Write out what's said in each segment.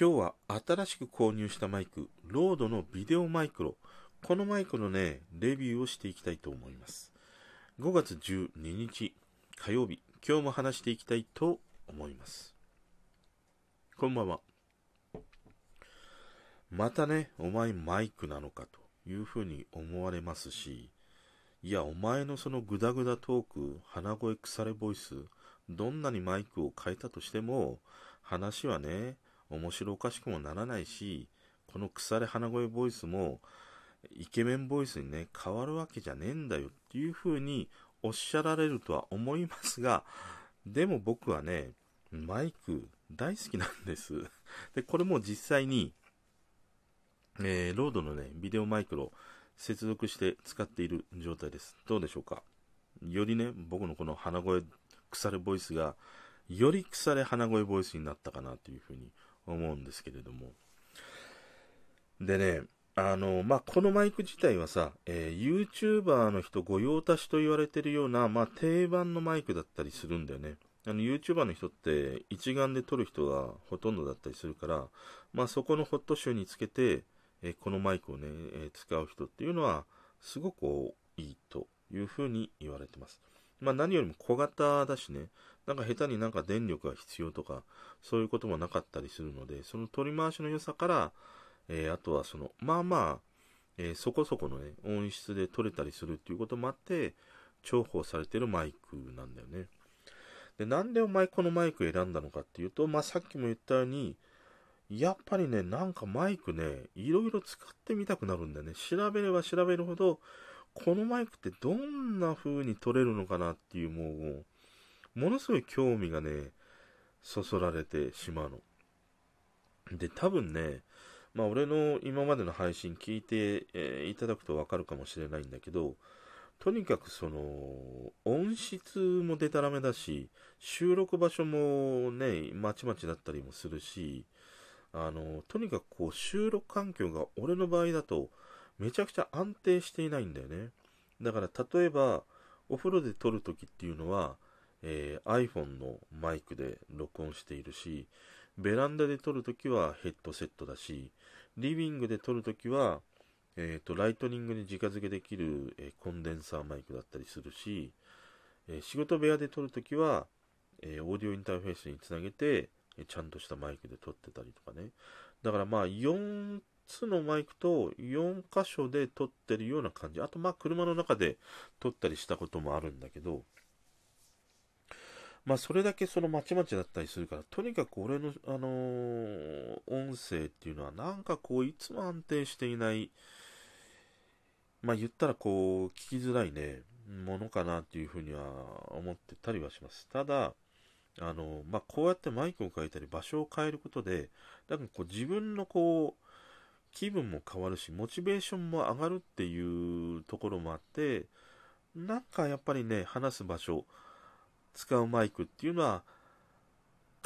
今日は新しく購入したマイク、ロードのビデオマイクロ。このマイクのね、レビューをしていきたいと思います。5月12日火曜日、今日も話していきたいと思います。こんばんは。またね、お前マイクなのかというふうに思われますし、いや、お前のそのグダグダトーク、鼻声腐れボイス、どんなにマイクを変えたとしても、話はね、面白おかしくもならないし、この腐れ鼻声ボイスも、イケメンボイスにね、変わるわけじゃねえんだよっていう風におっしゃられるとは思いますが、でも僕はね、マイク大好きなんです。で、これも実際に、えー、ロードのね、ビデオマイクロ接続して使っている状態です。どうでしょうか？よりね、僕のこの鼻声、腐れボイスが、より腐れ鼻声ボイスになったかなというふうに思うんですけれども。でね、あの、まあ、このマイク自体はさ、えー、YouTuber の人御用達と言われてるような、まあ、定番のマイクだったりするんだよね。あの、YouTuber の人って一眼で撮る人がほとんどだったりするから、まあ、そこのホットシューにつけて、えー、このマイクをね、えー、使う人っていうのは、すごくいいというふうに言われてます。まあ、何よりも小型だしね、なんか下手になんか電力が必要とか、そういうこともなかったりするので、その取り回しの良さから、えー、あとはその、まあまあ、えー、そこそこのね、音質で撮れたりするっていうこともあって、重宝されてるマイクなんだよね。で、なんでお前このマイク選んだのかっていうと、まあさっきも言ったように、やっぱりね、なんかマイクね、いろいろ使ってみたくなるんだよね。調べれば調べるほど、このマイクってどんな風に撮れるのかなっていうもう、ものすごい興味がね、そそられてしまうの。で、多分ね、まあ俺の今までの配信聞いて、えー、いただくとわかるかもしれないんだけど、とにかくその、音質もデタラメだし、収録場所もね、まちまちだったりもするし、あの、とにかくこう収録環境が俺の場合だとめちゃくちゃ安定していないんだよね。だから例えば、お風呂で撮るときっていうのは、えー、iPhone のマイクで録音しているし、ベランダで撮るときはヘッドセットだし、リビングで撮るときは、えーと、ライトニングに直付けできる、えー、コンデンサーマイクだったりするし、えー、仕事部屋で撮るときは、えオーディオインターフェースにつなげて、えちゃんとしたマイクで撮ってたりとかね。だからまあ4つのマイクと4箇所で撮ってるような感じ。あとまあ車の中で撮ったりしたこともあるんだけど、まあ、それだけそのまちまちだったりするから、とにかく俺の、あのー、音声っていうのは、なんかこう、いつも安定していない、まあ、言ったらこう、聞きづらいね、ものかなっていうふうには思ってたりはします。ただ、あの、まあ、こうやってマイクを変えたり、場所を変えることで、なんかこう、自分のこう、気分も変わるし、モチベーションも上がるっていうところもあって、なんかやっぱりね、話す場所、使うマイクっていうのは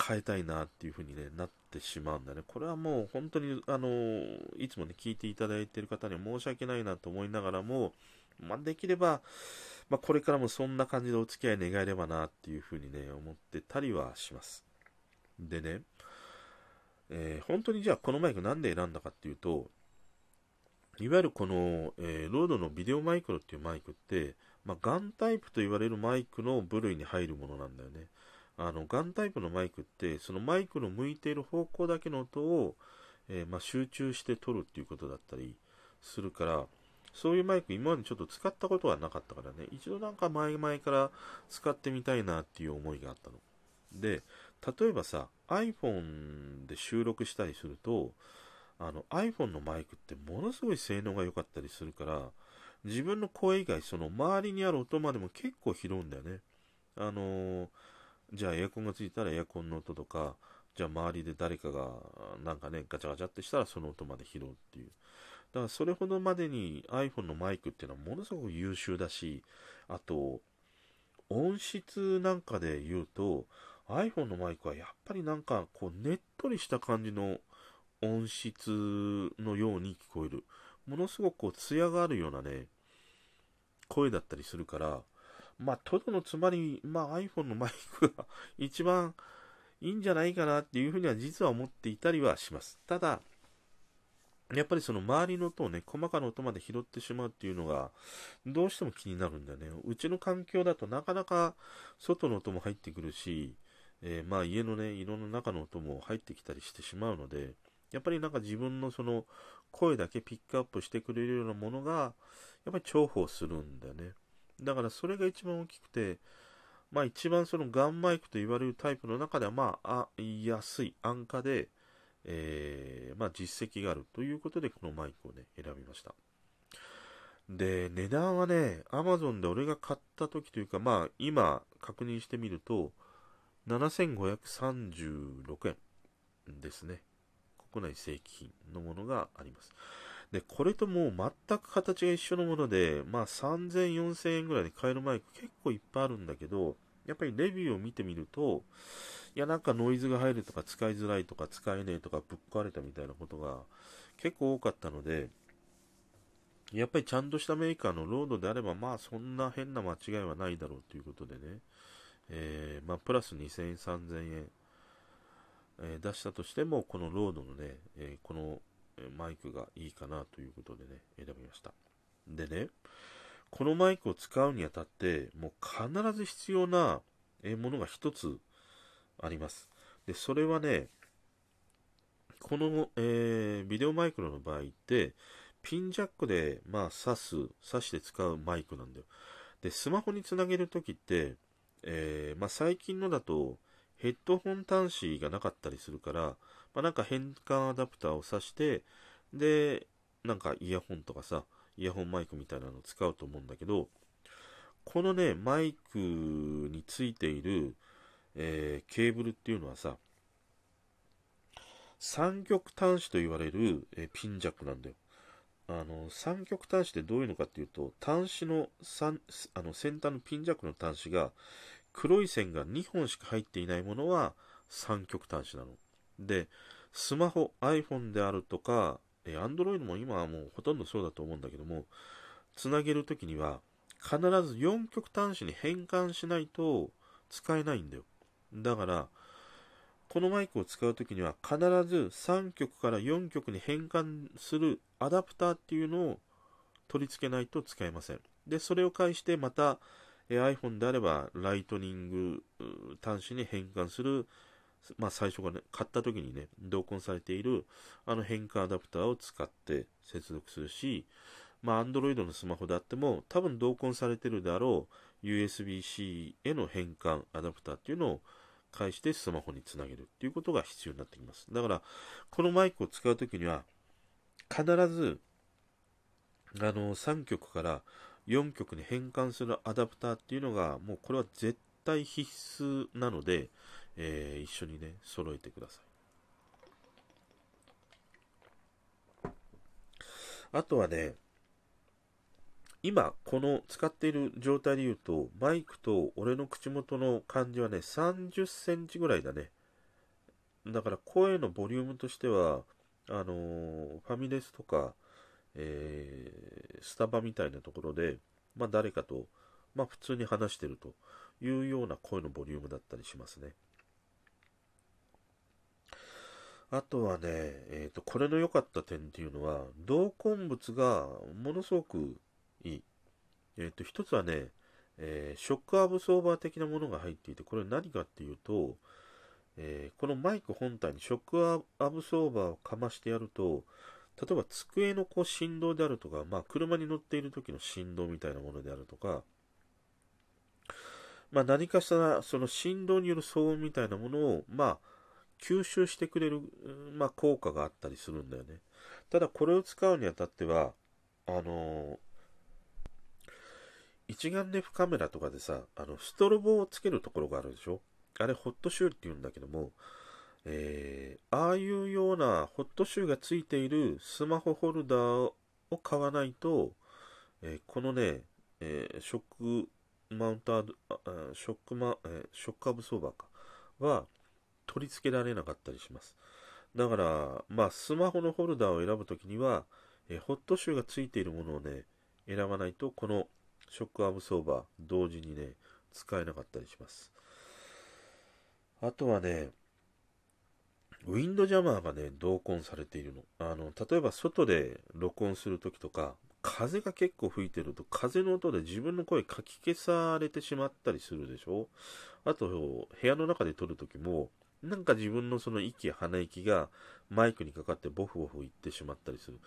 変えたいなっていう風に、ね、なってしまうんだね。これはもう本当に、あの、いつもね、聞いていただいている方には申し訳ないなと思いながらも、まあ、できれば、まあ、これからもそんな感じでお付き合い願えればなっていう風にね、思ってたりはします。でね、えー、本当にじゃあこのマイクなんで選んだかっていうと、いわゆるこの、えー、ロードのビデオマイクロっていうマイクって、まあ、ガンタイプと言われるマイクの部類に入るものなんだよね。あの、ガンタイプのマイクって、そのマイクの向いている方向だけの音を、えー、まあ、集中して撮るっていうことだったりするから、そういうマイク今までちょっと使ったことはなかったからね、一度なんか前々から使ってみたいなっていう思いがあったの。で、例えばさ、iPhone で収録したりすると、あの iPhone のマイクってものすごい性能が良かったりするから、自分の声以外、その周りにある音までも結構拾うんだよね。あのー、じゃあエアコンがついたらエアコンの音とか、じゃあ周りで誰かがなんかね、ガチャガチャってしたらその音まで拾うっていう。だからそれほどまでに iPhone のマイクっていうのはものすごく優秀だし、あと、音質なんかで言うと、iPhone のマイクはやっぱりなんかこうねっとりした感じの音質のように聞こえる。ものすごくこう、艶があるようなね、声だったりするから、まあ、とどのつまり、まあ、iPhone のマイクが一番いいんじゃないかなっていうふうには実は思っていたりはします。ただ、やっぱりその周りの音をね、細かな音まで拾ってしまうっていうのが、どうしても気になるんだよね。うちの環境だとなかなか外の音も入ってくるし、えー、まあ家のね、色の中の音も入ってきたりしてしまうので、やっぱりなんか自分のその声だけピックアップしてくれるようなものが、やっぱり重宝するんだよね。だからそれが一番大きくて、まあ一番そのガンマイクと言われるタイプの中では、まあ、あ安い、安価で、えー、まあ、実績があるということで、このマイクをね、選びました。で、値段はね、アマゾンで俺が買った時というか、まあ、今確認してみると、7536円ですね。国内正規品のものがあります。で、これともう全く形が一緒のもので、まあ3000、4000円ぐらいで買えるマイク結構いっぱいあるんだけど、やっぱりレビューを見てみると、いや、なんかノイズが入るとか使いづらいとか使えねえとかぶっ壊れたみたいなことが結構多かったので、やっぱりちゃんとしたメーカーのロードであれば、まあそんな変な間違いはないだろうということでね、えー、まあプラス2000円、3000円、え、出したとしても、このロードのね、え、このマイクがいいかなということでね、選びました。でね、このマイクを使うにあたって、もう必ず必要なものが一つあります。で、それはね、この、えー、ビデオマイクロの場合って、ピンジャックで、まあ、挿す、挿して使うマイクなんだよ。で、スマホにつなげるときって、えー、まあ、最近のだと、ヘッドホン端子がなかったりするから、まあ、なんか変換アダプターを挿して、で、なんかイヤホンとかさ、イヤホンマイクみたいなのを使うと思うんだけど、このね、マイクについている、えー、ケーブルっていうのはさ、三極端子と言われる、えー、ピンジャックなんだよ。あの、三極端子ってどういうのかっていうと、端子の、あの先端のピンジャックの端子が、黒い線が2本しか入っていないものは三極端子なの。で、スマホ、iPhone であるとか、Android も今はもうほとんどそうだと思うんだけども、つなげるときには、必ず4極端子に変換しないと使えないんだよ。だから、このマイクを使うときには必ず3極から4極に変換するアダプターっていうのを取り付けないと使えません。で、それを介してまた、え iPhone であればライトニング端子に変換する、まあ最初からね、買った時にね、同梱されているあの変換アダプターを使って接続するし、まあ Android のスマホであっても多分同梱されてるであろう USB-C への変換アダプターっていうのを返してスマホにつなげるっていうことが必要になってきます。だから、このマイクを使うときには、必ず、あの、3曲から4曲に変換するアダプターっていうのが、もうこれは絶対必須なので、えー、一緒にね、揃えてください。あとはね、今、この使っている状態で言うと、マイクと俺の口元の感じはね、30センチぐらいだね。だから声のボリュームとしては、あのー、ファミレスとか、えー、スタバみたいなところで、まあ誰かと、まあ普通に話してるというような声のボリュームだったりしますね。あとはね、えっ、ー、と、これの良かった点っていうのは、同梱物がものすごくいい。えっ、ー、と、一つはね、えー、ショックアブソーバー的なものが入っていて、これ何かっていうと、え、このマイク本体にショックアブソーバーをかましてやると、例えば机のこう振動であるとか、まあ車に乗っている時の振動みたいなものであるとか、まあ何かしらその振動による騒音みたいなものを、まあ吸収してくれる、まあ効果があったりするんだよね。ただこれを使うにあたっては、あの一眼レフカメラとかでさ、あの、ストロボをつけるところがあるでしょ？あれ、ホットシューって言うんだけども、えー、ああいうようなホットシューがついているスマホホルダーを買わないと、えー、このね、えー、ショックマウンター、ショックマ、え、ショックアブソーバーか、は取り付けられなかったりします。だから、まあ、スマホのホルダーを選ぶときには、え、ホットシューがついているものをね、選ばないと、このショックアブソーバー同時にね、使えなかったりします。あとはね、ウィンドジャマーがね、同梱されているの。あの、例えば外で録音するときとか、風が結構吹いてると、風の音で自分の声かき消されてしまったりするでしょ？あと、部屋の中で撮るときも、なんか自分のその息鼻息がマイクにかかってボフボフ言ってしまったりする。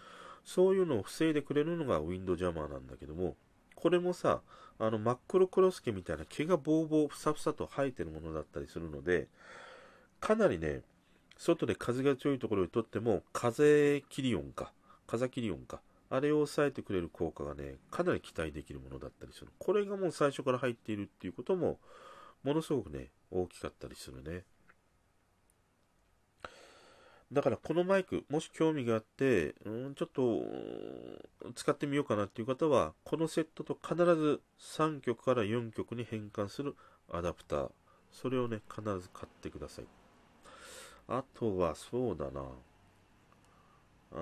そういうのを防いでくれるのがウィンドジャマーなんだけども、これもさ、あの真っ黒クロスケみたいな毛がボーボーふさふさと生えてるものだったりするので、かなりね、外で風が強いところにとっても、風切り音か、風切り音か、あれを抑えてくれる効果がね、かなり期待できるものだったりする。これがもう最初から入っているっていうことも、ものすごくね、大きかったりするね。だからこのマイク、もし興味があって、うん、ちょっと使ってみようかなっていう方は、このセットと必ず3曲から4曲に変換するアダプター、それをね、必ず買ってください。あとはそうだな。あ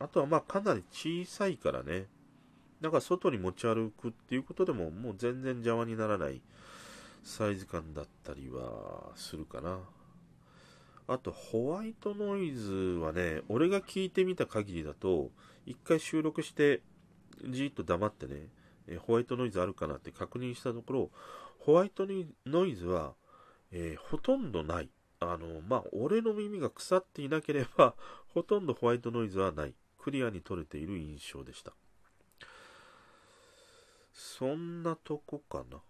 あとはまあかなり小さいからね。だから外に持ち歩くっていうことでももう全然邪魔にならないサイズ感だったりはするかな。あとホワイトノイズはね、俺が聞いてみた限りだと、一回収録してじーっと黙ってね、ホワイトノイズあるかなって確認したところ、ホワイトノイズはえー、ほとんどない。あの、まあ、俺の耳が腐っていなければ、ほとんどホワイトノイズはない。クリアに取れている印象でした。そんなとこかな。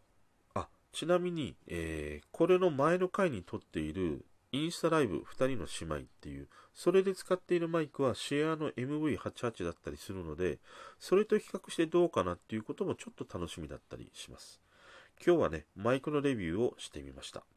あ、ちなみに、えー、これの前の回に撮っているインスタライブ2人の姉妹っていう、それで使っているマイクはシェアの MV88 だったりするので、それと比較してどうかなっていうこともちょっと楽しみだったりします。今日はね、マイクのレビューをしてみました。